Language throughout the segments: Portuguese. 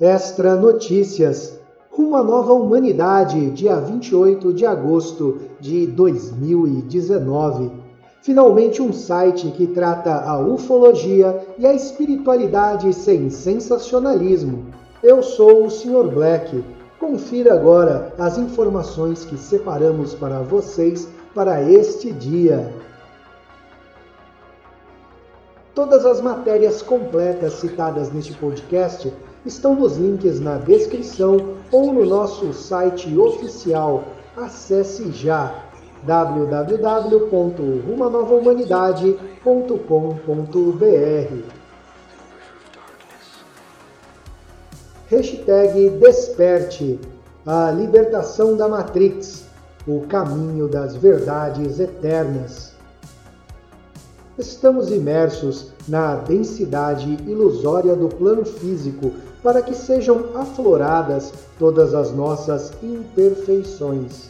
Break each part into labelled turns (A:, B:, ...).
A: Extra Notícias. Uma nova humanidade, dia 28 de agosto de 2019. Finalmente um site que trata a ufologia e a espiritualidade sem sensacionalismo. Eu sou o Sr. Black. Confira agora as informações que separamos para vocês para este dia. Todas as matérias completas citadas neste podcast estão nos links na descrição ou no nosso site oficial. Acesse já www.rumanovahumanidade.com.br Hashtag Desperte a libertação da Matrix, o caminho das verdades eternas. Estamos imersos na densidade ilusória do plano físico para que sejam afloradas todas as nossas imperfeições.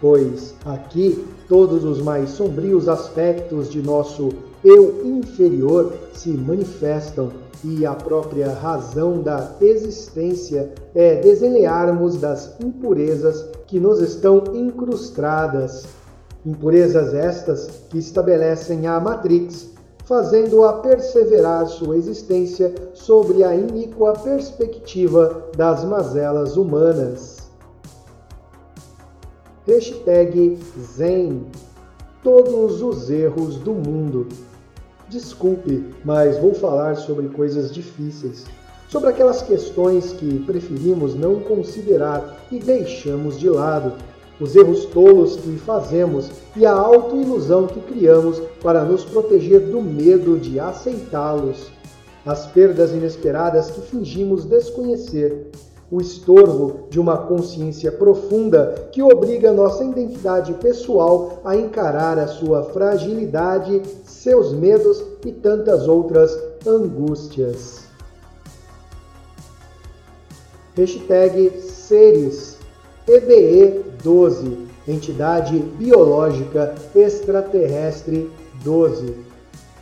A: Pois aqui todos os mais sombrios aspectos de nosso eu inferior se manifestam e a própria razão da existência é desenlearmos das impurezas que nos estão incrustadas. Impurezas estas que estabelecem a Matrix fazendo-a perseverar sua existência sobre a iníqua perspectiva das mazelas humanas. Hashtag Zen Todos os erros do mundo. Desculpe, mas vou falar sobre coisas difíceis, sobre aquelas questões que preferimos não considerar e deixamos de lado os erros tolos que fazemos e a autoilusão que criamos para nos proteger do medo de aceitá-los, as perdas inesperadas que fingimos desconhecer, o estorvo de uma consciência profunda que obriga nossa identidade pessoal a encarar a sua fragilidade, seus medos e tantas outras angústias. Hashtag Seres EBE 12, entidade biológica extraterrestre 12.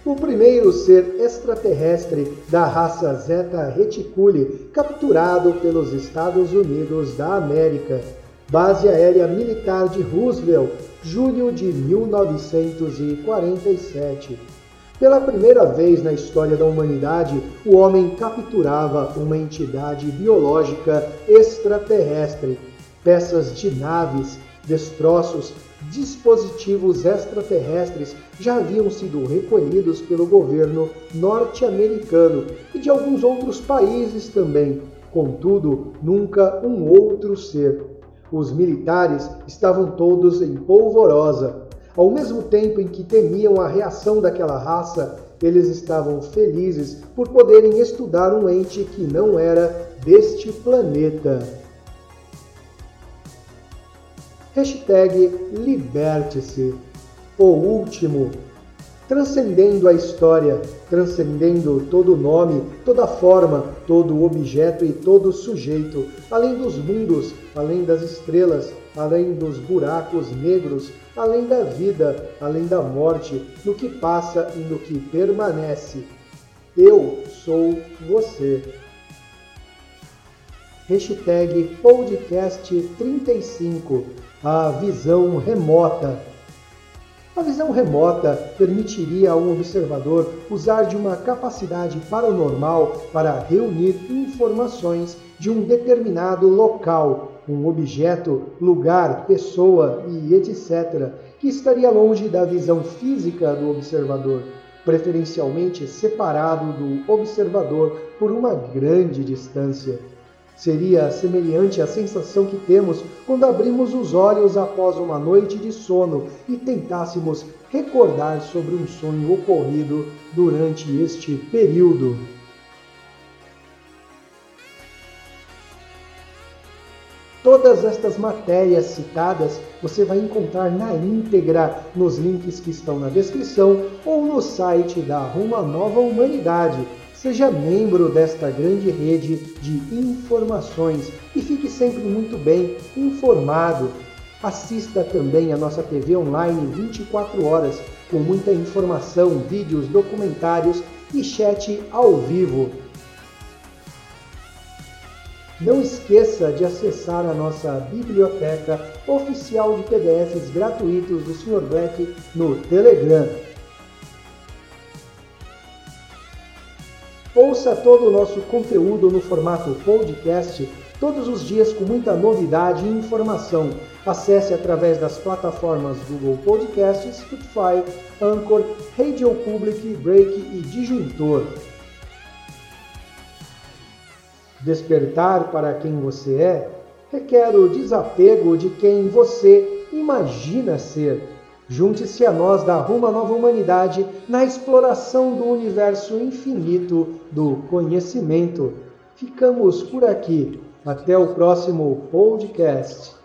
A: O primeiro ser extraterrestre da raça Zeta Reticuli capturado pelos Estados Unidos da América. Base Aérea Militar de Roosevelt, julho de 1947. Pela primeira vez na história da humanidade, o homem capturava uma entidade biológica extraterrestre peças de naves, destroços, dispositivos extraterrestres já haviam sido recolhidos pelo governo norte-americano e de alguns outros países também. Contudo, nunca um outro ser. Os militares estavam todos em polvorosa. Ao mesmo tempo em que temiam a reação daquela raça, eles estavam felizes por poderem estudar um ente que não era deste planeta. Hashtag Liberte-se. O último. Transcendendo a história, transcendendo todo nome, toda forma, todo objeto e todo sujeito, além dos mundos, além das estrelas, além dos buracos negros, além da vida, além da morte, no que passa e no que permanece. Eu sou você. Hashtag Podcast 35 a visão remota. A visão remota permitiria a um observador usar de uma capacidade paranormal para reunir informações de um determinado local, um objeto, lugar, pessoa e etc., que estaria longe da visão física do observador, preferencialmente separado do observador por uma grande distância. Seria semelhante à sensação que temos quando abrimos os olhos após uma noite de sono e tentássemos recordar sobre um sonho ocorrido durante este período. Todas estas matérias citadas você vai encontrar na íntegra nos links que estão na descrição ou no site da Ruma Nova Humanidade Seja membro desta grande rede de informações e fique sempre muito bem informado. Assista também a nossa TV online 24 horas com muita informação, vídeos, documentários e chat ao vivo. Não esqueça de acessar a nossa biblioteca oficial de PDFs gratuitos do Sr. Black no Telegram. Ouça todo o nosso conteúdo no formato podcast todos os dias com muita novidade e informação. Acesse através das plataformas Google Podcasts, Spotify, Anchor, Radio Public, Break e Disjuntor. Despertar para quem você é requer o desapego de quem você imagina ser. Junte-se a nós da Ruma Nova Humanidade na exploração do universo infinito do conhecimento. Ficamos por aqui. Até o próximo podcast.